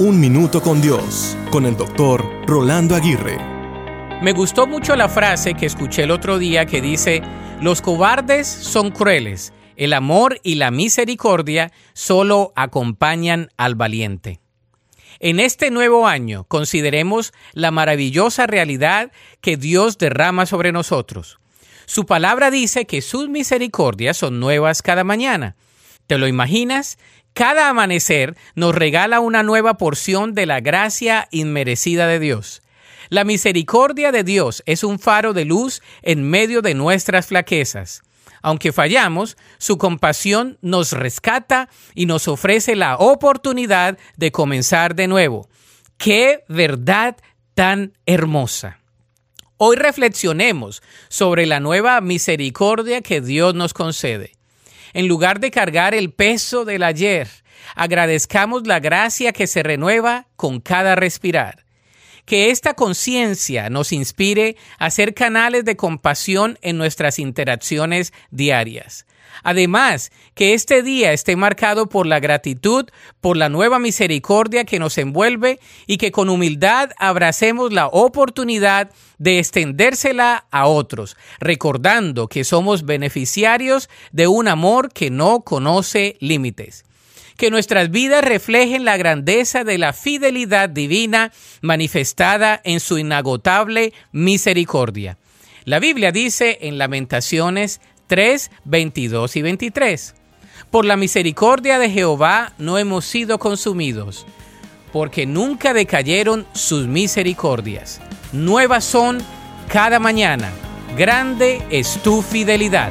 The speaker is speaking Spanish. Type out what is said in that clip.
Un Minuto con Dios, con el doctor Rolando Aguirre. Me gustó mucho la frase que escuché el otro día que dice, los cobardes son crueles, el amor y la misericordia solo acompañan al valiente. En este nuevo año consideremos la maravillosa realidad que Dios derrama sobre nosotros. Su palabra dice que sus misericordias son nuevas cada mañana. ¿Te lo imaginas? Cada amanecer nos regala una nueva porción de la gracia inmerecida de Dios. La misericordia de Dios es un faro de luz en medio de nuestras flaquezas. Aunque fallamos, su compasión nos rescata y nos ofrece la oportunidad de comenzar de nuevo. ¡Qué verdad tan hermosa! Hoy reflexionemos sobre la nueva misericordia que Dios nos concede. En lugar de cargar el peso del ayer, agradezcamos la gracia que se renueva con cada respirar que esta conciencia nos inspire a ser canales de compasión en nuestras interacciones diarias. Además, que este día esté marcado por la gratitud, por la nueva misericordia que nos envuelve y que con humildad abracemos la oportunidad de extendérsela a otros, recordando que somos beneficiarios de un amor que no conoce límites que nuestras vidas reflejen la grandeza de la fidelidad divina manifestada en su inagotable misericordia. La Biblia dice en Lamentaciones 3, 22 y 23, Por la misericordia de Jehová no hemos sido consumidos, porque nunca decayeron sus misericordias. Nuevas son cada mañana. Grande es tu fidelidad.